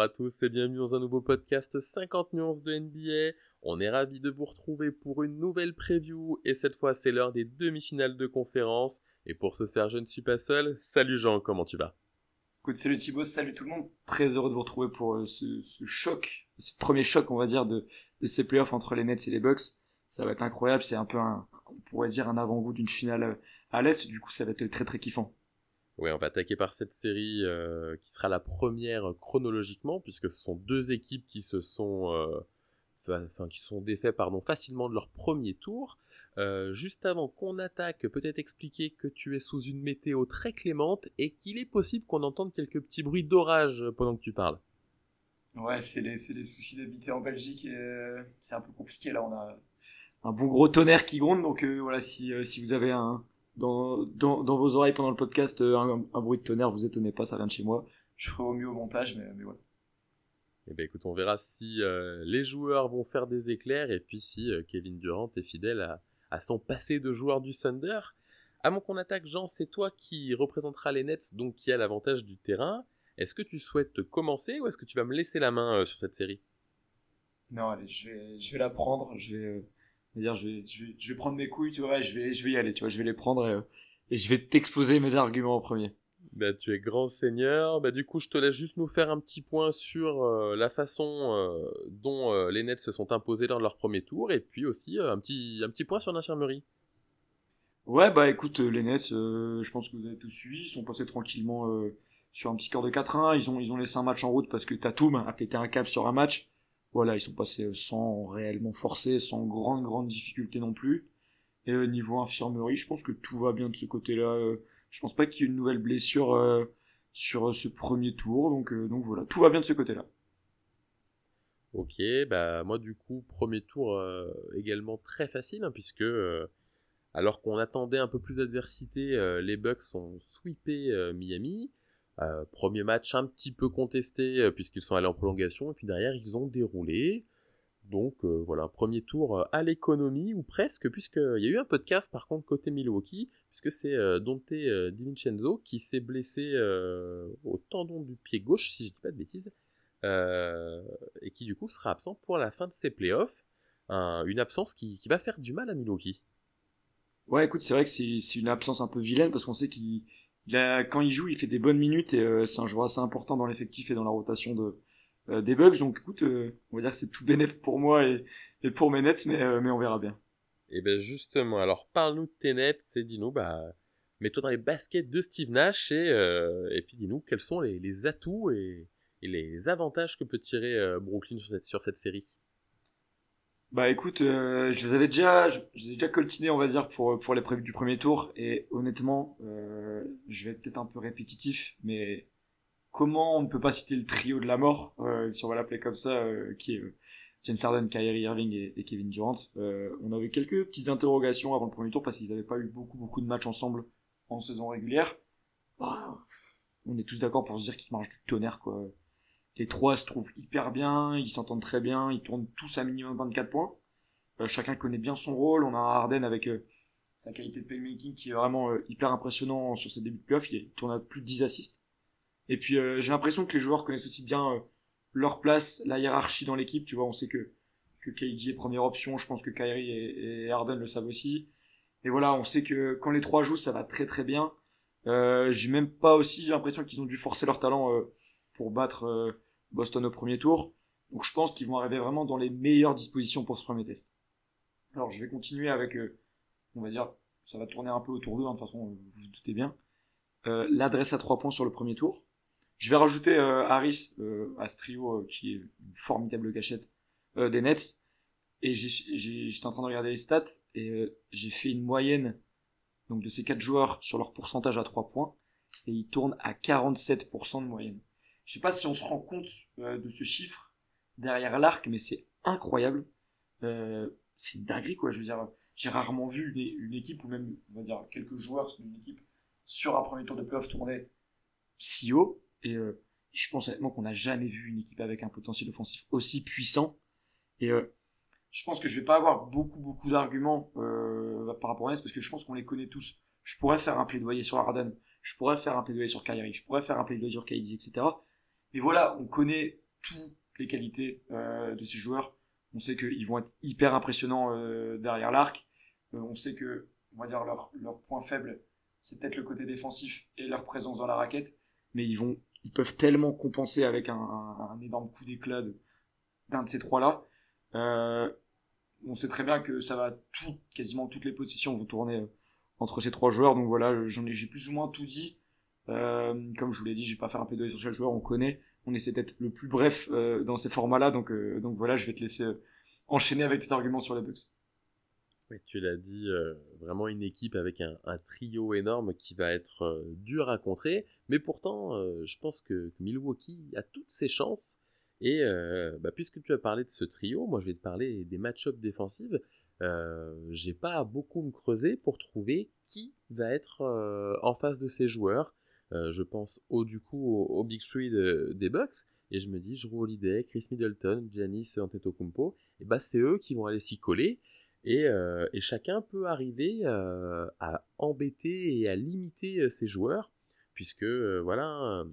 Bonjour à tous et bienvenue dans un nouveau podcast 50 nuances de NBA. On est ravis de vous retrouver pour une nouvelle preview et cette fois c'est l'heure des demi-finales de conférence. Et pour ce faire, je ne suis pas seul. Salut Jean, comment tu vas? Écoute, salut Thibaut, salut tout le monde. Très heureux de vous retrouver pour euh, ce, choc, ce premier choc, on va dire, de, de ces playoffs entre les Nets et les Bucks. Ça va être incroyable, c'est un peu un, on pourrait dire un avant-goût d'une finale euh, à l'Est, du coup ça va être très très kiffant. Oui, on va attaquer par cette série euh, qui sera la première chronologiquement, puisque ce sont deux équipes qui se sont, euh, enfin, qui sont défaites pardon, facilement de leur premier tour. Euh, juste avant qu'on attaque, peut-être expliquer que tu es sous une météo très clémente et qu'il est possible qu'on entende quelques petits bruits d'orage pendant que tu parles. Ouais, c'est les, les, soucis d'habiter en Belgique et c'est un peu compliqué là. On a un bon gros tonnerre qui gronde, donc voilà, si, si vous avez un, dans, dans, dans, vos oreilles pendant le podcast euh, un, bruit de tonnerre, vous étonnez pas, ça vient de chez moi. Je ferai au mieux au montage, mais, mais voilà. Eh ben écoute, on verra si euh, les joueurs vont faire des éclairs et puis si euh, Kevin Durant est fidèle à, à, son passé de joueur du Thunder. Avant qu'on attaque, Jean, c'est toi qui représentera les Nets, donc qui a l'avantage du terrain. Est-ce que tu souhaites commencer ou est-ce que tu vas me laisser la main sur cette série? Non, allez, je vais, je vais la prendre. Je vais, dire je vais, je vais, je vais prendre mes couilles, tu vois, je vais, je vais y aller, tu vois, je vais les prendre et, euh, et je vais t'exposer mes arguments en premier. Bah, tu es grand seigneur. Bah, du coup, je te laisse juste nous faire un petit point sur euh, la façon euh, dont les Nets se sont imposés lors de leur premier tour, et puis aussi un petit, un petit point sur l'infirmerie. Ouais, bah écoute, les Nets, je pense que vous avez tous suivi, ils sont passés tranquillement sur un petit score de 4-1. Ils ont, ils ont laissé un match en route parce que Tatum a pété un cap sur un match voilà, ils sont passés sans réellement forcer, sans grande grande difficulté non plus. Et au niveau infirmerie, je pense que tout va bien de ce côté-là. Euh, je pense pas qu'il y ait une nouvelle blessure euh, sur ce premier tour, donc euh, donc voilà, tout va bien de ce côté-là. Ok, bah moi du coup premier tour également très facile hein, puisque alors qu'on attendait un peu plus d'adversité, les Bucks ont sweepé Miami. Euh, premier match un petit peu contesté euh, puisqu'ils sont allés en prolongation et puis derrière ils ont déroulé. Donc euh, voilà, premier tour à l'économie ou presque puisqu'il y a eu un podcast par contre côté Milwaukee puisque c'est Dante DiVincenzo qui s'est blessé au tendon du pied gauche si je dis pas de bêtises et qui du coup sera absent pour la fin de ses playoffs. une absence qui, qui, va faire du mal à Milwaukee. Ouais, écoute, c'est vrai que c'est une absence un peu vilaine parce qu'on sait qu'il quand il joue, il fait des bonnes minutes et euh, c'est un joueur assez important dans l'effectif et dans la rotation de, euh, des Bugs. Donc écoute, euh, on va dire que c'est tout bénéf pour moi et, pour mes Nets, mais, mais on verra bien. Et eh ben justement, alors parle-nous de tes Nets et dis-nous, bah, mets-toi dans les baskets de Steve Nash et, puis dis-nous quels sont les, atouts et, les avantages que peut tirer Brooklyn sur cette série. Bah écoute, euh, je les avais déjà, je, les ai déjà coltinés, on va dire, pour pour les prévues du premier tour. Et honnêtement, euh, je vais être peut-être un peu répétitif, mais comment on ne peut pas citer le trio de la mort, euh, si on va l'appeler comme ça, euh, qui est James Harden, Kyrie Irving et, Kevin Durant. on avait quelques petites interrogations avant le premier tour parce qu'ils n'avaient pas eu beaucoup beaucoup de matchs ensemble en saison régulière. Bah, on est tous d'accord pour se dire qu'ils marchent du tonnerre, quoi les trois se trouvent hyper bien, ils s'entendent très bien, ils tournent tous à minimum 24 points. Euh, chacun connaît bien son rôle. On a Harden avec euh, sa qualité de playmaking qui est vraiment euh, hyper impressionnant sur ses débuts de playoff. Il tourne à plus de 10 assists. Et puis j'ai l'impression que les joueurs connaissent aussi bien leur place, la hiérarchie dans l'équipe. Tu vois, on sait que que KD est première option. Je pense que Kyrie et, Harden le savent aussi. Et voilà, on sait que quand les trois jouent, ça va très très bien. j'ai même pas aussi l'impression qu'ils ont dû forcer leur talent pour battre Boston au premier tour. Donc je pense qu'ils vont arriver vraiment dans les meilleures dispositions pour ce premier test. Alors je vais continuer avec, euh, on va dire, ça va tourner un peu autour d'eux, hein, de toute façon, vous vous doutez bien. Euh, l'adresse à trois points sur le premier tour. Je vais rajouter euh, Harris à ce trio qui est une formidable gâchette des Nets. Et j'étais en train de regarder les stats et j'ai fait une moyenne donc de ces quatre joueurs sur leur pourcentage à trois points et ils tournent à 47% de moyenne. Je sais pas si on se rend compte euh, de ce chiffre derrière l'arc, mais c'est incroyable. Euh, c'est une dinguerie, quoi. Je veux dire, j'ai rarement vu une, équipe, ou même, on va dire, quelques joueurs d'une équipe sur un premier tour de playoff tourner si haut. Et euh, je pense honnêtement qu'on n'a jamais vu une équipe avec un potentiel offensif aussi puissant. Et je pense que je vais pas avoir beaucoup, beaucoup d'arguments par rapport à Ness, parce que je pense qu'on les connaît tous. Je pourrais faire un plaidoyer sur Harden, je pourrais faire un plaidoyer sur Kyrie, je pourrais faire un plaidoyer sur KD, etc. Mais voilà, on connaît toutes les qualités de ces joueurs. On sait qu'ils vont être hyper impressionnants derrière l'arc. on sait que, on va dire, leur, leur point faible, c'est peut-être le côté défensif et leur présence dans la raquette. Mais ils vont, ils peuvent tellement compenser avec un, énorme coup d'éclat d'un de, ces trois-là. Euh, on sait très bien que ça va tout, quasiment toutes les positions vont tourner entre ces trois joueurs. Donc voilà, j'en ai, j'ai plus ou moins tout dit. Euh, comme je vous l'ai dit, je vais pas faire un P2 sur chaque joueur, on connaît. On essaie d'être le plus bref euh, dans ces formats-là. Donc, euh, donc voilà, je vais te laisser enchaîner avec tes arguments sur les Bucks. Oui, tu l'as dit, vraiment une équipe avec un, trio énorme qui va être dur à contrer. Mais pourtant, je pense que, Milwaukee a toutes ses chances. Et bah, puisque tu as parlé de ce trio, moi je vais te parler des match-ups défensives. Euh, j'ai pas beaucoup me creuser pour trouver qui va être en face de ces joueurs. Euh, je pense au du coup au, Big Three des Bucks et je me dis Drew Holiday, Chris Middleton, Giannis Antetokounmpo, et bah c'est eux qui vont aller s'y coller et, et, chacun peut arriver à embêter et à limiter ces joueurs puisque voilà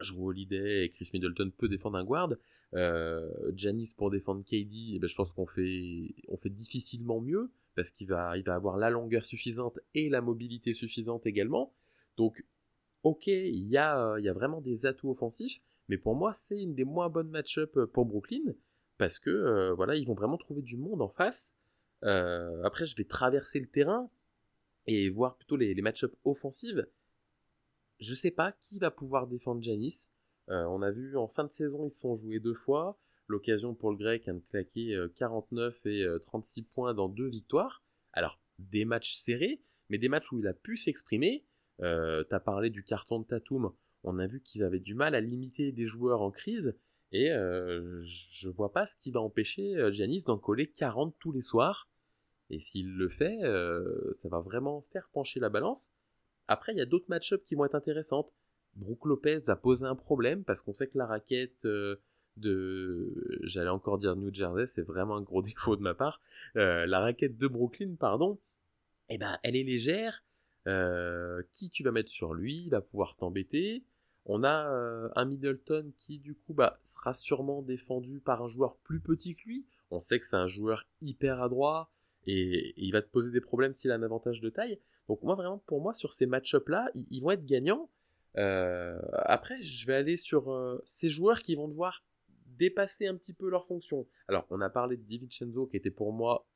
Drew Holiday et Chris Middleton peut défendre un guard. Euh, Janis pour défendre KD, eh ben, je pense qu'on fait, on fait difficilement mieux parce qu'il va, il va avoir la longueur suffisante et la mobilité suffisante également. Donc, ok, il y a, il y a vraiment des atouts offensifs, mais pour moi, c'est une des moins bonnes match-up pour Brooklyn parce que euh, voilà, ils vont vraiment trouver du monde en face. Euh, après, je vais traverser le terrain et voir plutôt les, match-up offensives je sais pas qui va pouvoir défendre Janis. Euh, on a vu en fin de saison, ils se sont joués deux fois. L'occasion pour le grec de claquer 49 euh, et 36 euh, points dans deux victoires. Alors, des matchs serrés, mais des matchs où il a pu s'exprimer. Euh, T'as parlé du carton de Tatum. On a vu qu'ils avaient du mal à limiter des joueurs en crise. Et euh, je vois pas ce qui va empêcher Janis d'en coller 40 tous les soirs. Et s'il le fait, ça va vraiment faire pencher la balance. Après, il y a d'autres match-ups qui vont être intéressantes. Brooke Lopez a posé un problème parce qu'on sait que la raquette euh, de, j'allais encore dire New Jersey, c'est vraiment un gros défaut de ma part. Euh, la raquette de Brooklyn, pardon, eh ben, elle est légère. Euh, qui tu vas mettre sur lui, il va pouvoir t'embêter. On a un Middleton qui du coup bah, sera sûrement défendu par un joueur plus petit que lui. On sait que c'est un joueur hyper adroit et, il va te poser des problèmes s'il a un avantage de taille. Donc moi vraiment pour moi sur ces match-up là, ils, vont être gagnants. Euh, après je vais aller sur euh, ces joueurs qui vont devoir dépasser un petit peu leur fonction. Alors on a parlé de DiVincenzo qui était pour moi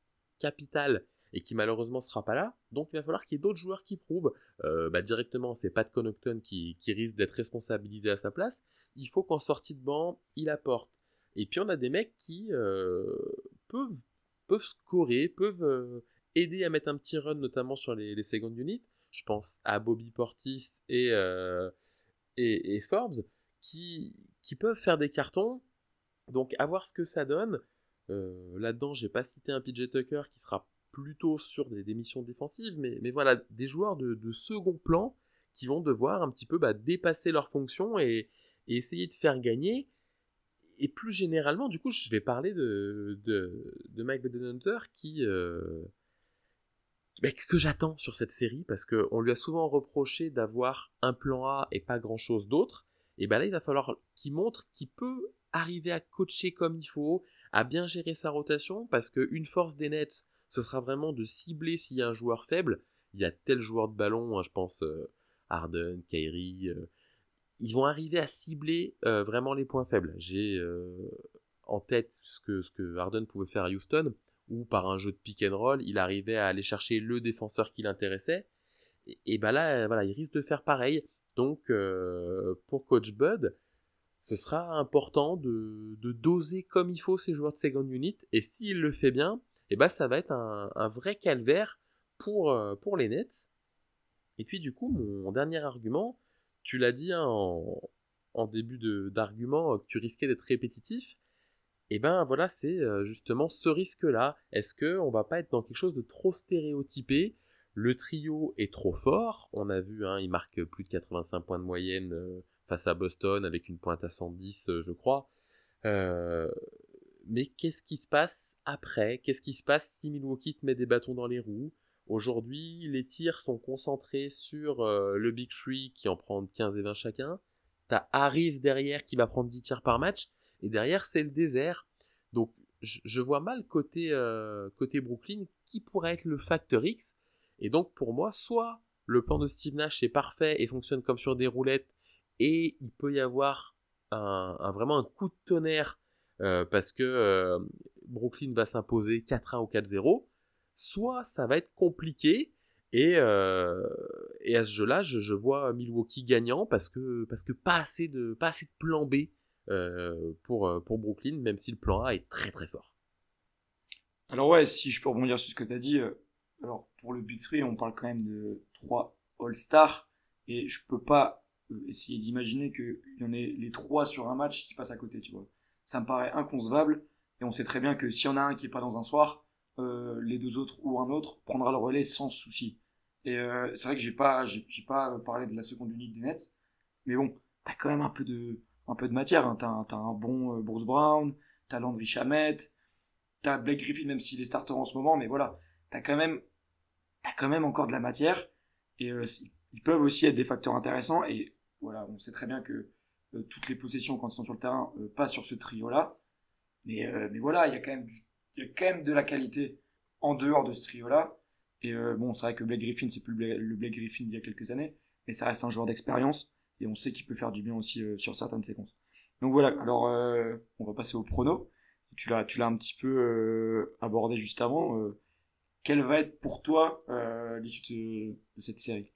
capital et qui malheureusement sera pas là. Donc il va falloir qu'il y ait d'autres joueurs qui prouvent. Euh, bah, directement c'est Pat Connaughton qui, qui risque d'être responsabilisé à sa place. Il faut qu'en sortie de banc il apporte. Et puis on a des mecs qui peuvent peuvent scorer, peuvent aider à mettre un petit run, notamment sur les, les second units. Je pense à Bobby Portis et, euh, et, Forbes, qui, qui peuvent faire des cartons. Donc, à voir ce que ça donne. Euh, là-dedans, j'ai pas cité un PJ Tucker qui sera plutôt sur des, missions défensives, mais, mais, voilà, des joueurs de, second plan qui vont devoir un petit peu bah, dépasser leurs fonctions et, essayer de faire gagner. Et plus généralement, du coup, je vais parler de, Mike Budenhunter qui, euh, que j'attends sur cette série parce qu'on lui a souvent reproché d'avoir un plan A et pas grand chose d'autre. Et ben là, il va falloir qu'il montre qu'il peut arriver à coacher comme il faut, à bien gérer sa rotation parce qu'une force des Nets, ce sera vraiment de cibler s'il y a un joueur faible. Il y a tel joueur de ballon, hein, je pense euh, Harden, Kyrie. Euh, ils vont arriver à cibler euh, vraiment les points faibles. J'ai en tête ce que, ce que Harden pouvait faire à Houston où par un jeu de pick and roll, il arrivait à aller chercher le défenseur qui l'intéressait. Et, et bah là, voilà, il risque de faire pareil. Donc, pour Coach Bud, ce sera important de, doser comme il faut ces joueurs de second unit. Et s'il le fait bien, et bah ça va être un, vrai calvaire pour, euh, pour les Nets. Et puis du coup, mon dernier argument, tu l'as dit hein, en, en, début d'argument que tu risquais d'être répétitif, et ben voilà, c'est euh, justement ce risque-là. Est-ce que on va pas être dans quelque chose de trop stéréotypé? Le trio est trop fort. On a vu, hein, il marque plus de 85 points de moyenne euh, face à Boston avec une pointe à 110, euh, je crois. Mais qu'est-ce qui se passe après? Qu'est-ce qui se passe si Milwaukee te met des bâtons dans les roues? Aujourd'hui, les tirs sont concentrés sur le Big Three qui en prend 15 et 20 chacun. T'as Harris derrière qui va prendre 10 tirs par match et derrière c'est le désert. Donc je, vois mal côté, euh, côté Brooklyn qui pourrait être le facteur X. Et donc pour moi, soit le plan de Steve Nash est parfait et fonctionne comme sur des roulettes, et il peut y avoir un, vraiment un coup de tonnerre euh, parce que euh, Brooklyn va s'imposer 4-1 ou 4-0, soit ça va être compliqué. Et, et à ce jeu-là, je, vois Milwaukee gagnant parce que, parce que pas, assez de, pas assez de plan B euh, pour, euh, pour Brooklyn, même si le plan A est très très fort. Alors ouais, si je peux rebondir sur ce que tu as dit, euh, alors pour le Big 3, on parle quand même de 3 All-Stars, et je peux pas essayer d'imaginer qu'il y en ait les trois sur un match qui passent à côté, tu vois. Ça me paraît inconcevable, et on sait très bien que s'il y en a un qui est pas dans un soir, les deux autres ou un autre prendra le relais sans souci. Et c'est vrai que j'ai pas, j'ai, pas parlé de la seconde unité des Nets, mais bon, t'as quand même un peu de, un peu de matière. Hein. T'as un, bon euh, Bruce Brown, t'as Landry Shamet, t'as Blake Griffin, même s'il est starter en ce moment, mais voilà, t'as quand même, t'as quand même encore de la matière. Et euh, ils peuvent aussi être des facteurs intéressants. Et voilà, on sait très bien que euh, toutes les possessions quand ils sont sur le terrain passent sur ce trio-là. Mais, mais voilà, il y a quand même y a quand même de la qualité en dehors de ce trio-là. Et bon, c'est vrai que Blake Griffin, c'est plus le Blake Griffin d'il y a quelques années, mais ça reste un joueur d'expérience et on sait qu'il peut faire du bien aussi euh, sur certaines séquences. Donc voilà, alors euh, on va passer au prono. Tu l'as, tu l'as un petit peu euh, abordé juste avant. quelle va être pour toi l'issue de, cette série?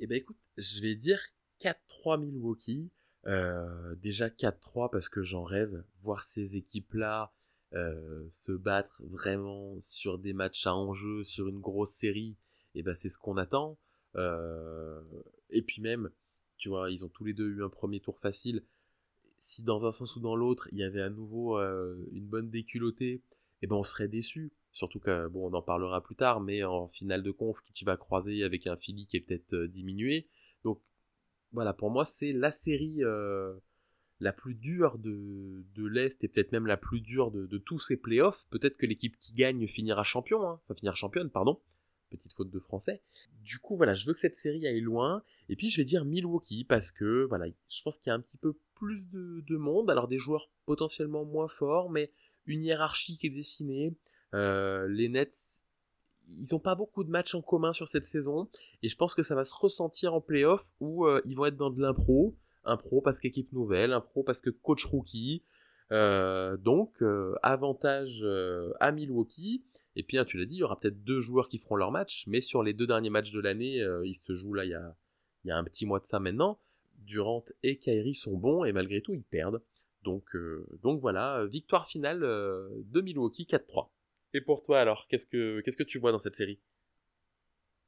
Eh ben écoute, je vais dire 4-3 Milwaukee. Déjà 4-3 parce que j'en rêve, voir ces équipes-là se battre vraiment sur des matchs à enjeu, sur une grosse série, et eh ben c'est ce qu'on attend. et puis même, tu vois, ils ont tous les deux eu un premier tour facile. Si dans un sens ou dans l'autre, il y avait à nouveau euh, une bonne déculottée, eh ben on serait déçu. Surtout que, bon, on en parlera plus tard, mais en finale de conf, qui tu vas croiser avec un Philly qui est peut-être euh, diminué. Donc, voilà, pour moi, c'est la série euh, la plus dure de, de l'Est et peut-être même la plus dure de, tous ces playoffs. Peut-être que l'équipe qui gagne finira champion, hein, enfin finira championne, pardon petite faute de français. Du coup, voilà, je veux que cette série aille loin. Et puis, je vais dire Milwaukee parce que, voilà, je pense qu'il y a un petit peu plus de, monde. Alors, des joueurs potentiellement moins forts, mais une hiérarchie qui est dessinée. Euh, les Nets, ils n'ont pas beaucoup de matchs en commun sur cette saison. Et je pense que ça va se ressentir en playoff où euh, ils vont être dans de l'impro. Impro parce qu'équipe nouvelle, impro parce que coach rookie. Euh, donc, avantage à Milwaukee. Et puis, hein, tu l'as dit, il y aura peut-être deux joueurs qui feront leur match, mais sur les deux derniers matchs de l'année, euh, ils se jouent là il y, a, un petit mois de ça maintenant. Durant et Kyrie sont bons et malgré tout, ils perdent. Donc, euh, voilà, victoire finale euh, de Milwaukee 4-3. Et pour toi alors, qu'est-ce que, qu'est-ce que tu vois dans cette série?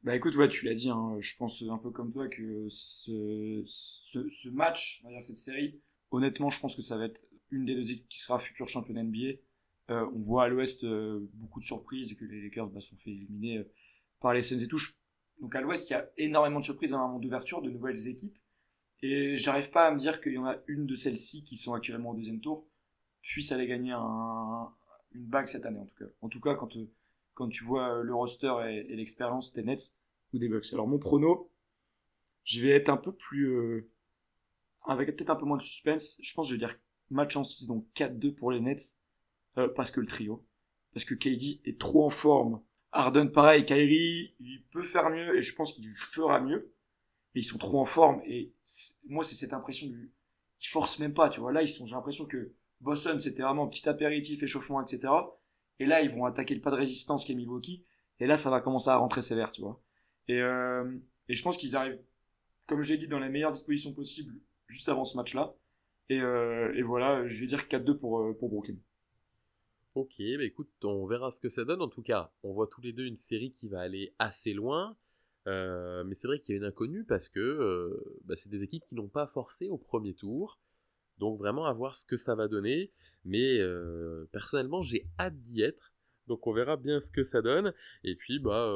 Bah écoute, ouais, tu l'as dit, hein, je pense un peu comme toi que ce, ce, match, on va dire cette série, honnêtement, je pense que ça va être une des deux équipes qui sera future championne NBA. Euh, on voit à l'ouest euh, beaucoup de surprises et que les Lakers bah, sont fait éliminer euh, par les Suns et tout. Donc à l'ouest, il y a énormément de surprises un monde d'ouverture, de nouvelles équipes. Et j'arrive pas à me dire qu'il y en a une de celles-ci qui sont actuellement au deuxième tour puisse aller gagner un, une bague cette année en tout cas. En tout cas, quand, quand tu vois le roster et, l'expérience des Nets ou des Bucks. Alors mon prono, je vais être un peu plus... avec peut-être un peu moins de suspense. Je pense que je vais dire match en 6, donc 4-2 pour les Nets euh, parce que le trio. Parce que KD est trop en forme. Harden, pareil, Kyrie, il peut faire mieux et je pense qu'il fera mieux. Mais ils sont trop en forme et moi, c'est cette impression du, ils forcent même pas, tu vois. Là, ils sont, j'ai l'impression que Boston, c'était vraiment petit apéritif, échauffement, etc. Et là, ils vont attaquer le pas de résistance qui est Milwaukee. Et là, ça va commencer à rentrer sévère, tu vois. Et, euh, et je pense qu'ils arrivent, comme j'ai dit, dans les meilleures dispositions possibles juste avant ce match-là. Et, euh, et voilà, je vais dire 4-2 pour, euh, pour Brooklyn. Ok, bah écoute, on verra ce que ça donne. En tout cas, on voit tous les deux une série qui va aller assez loin. Mais c'est vrai qu'il y a une inconnue parce que bah, c'est des équipes qui n'ont pas forcé au premier tour. Donc vraiment à voir ce que ça va donner. Mais euh, personnellement, j'ai hâte d'y être. Donc on verra bien ce que ça donne. Et puis bah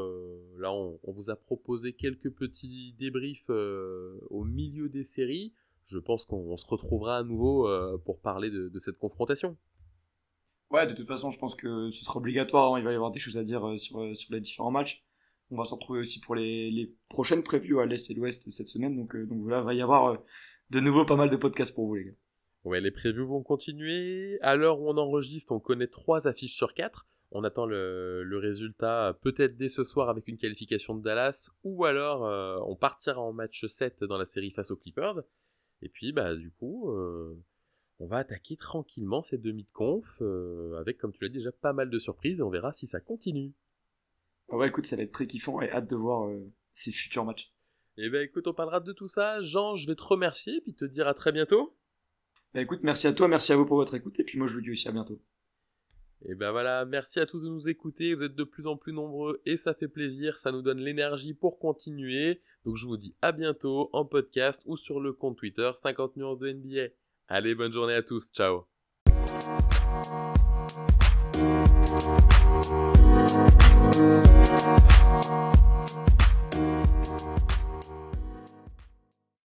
là, on, vous a proposé quelques petits débriefs au milieu des séries. Je pense qu'on se retrouvera à nouveau pour parler de cette confrontation. Ouais, de toute façon, je pense que ce sera obligatoire. Hein. Il va y avoir des choses à dire euh, sur, euh, sur les différents matchs. On va s'en retrouver aussi pour les, les prochaines previews à l'Est et l'Ouest cette semaine. Donc, euh, donc voilà, il va y avoir de nouveau pas mal de podcasts pour vous, les gars. Ouais, les previews vont continuer. À l'heure où on enregistre, on connaît trois affiches sur quatre. On attend le, résultat peut-être dès ce soir avec une qualification de Dallas, ou alors euh, on partira en match 7 dans la série face aux Clippers. Et puis, bah, du coup, euh, on va attaquer tranquillement ces demi de conf, euh, avec, comme tu l'as dit, déjà pas mal de surprises, et on verra si ça continue. Ah ouais, écoute, ça va être très kiffant, et hâte de voir ces futurs matchs. Eh ben écoute, on parlera de tout ça. Jean, je vais te remercier, puis te dire à très bientôt. Bah, écoute, merci à toi, merci à vous pour votre écoute, et puis moi je vous dis aussi à bientôt. Et ben voilà, merci à tous de nous écouter, vous êtes de plus en plus nombreux et ça fait plaisir, ça nous donne l'énergie pour continuer. Donc je vous dis à bientôt en podcast ou sur le compte Twitter 50 nuances de NBA. Allez, bonne journée à tous, ciao.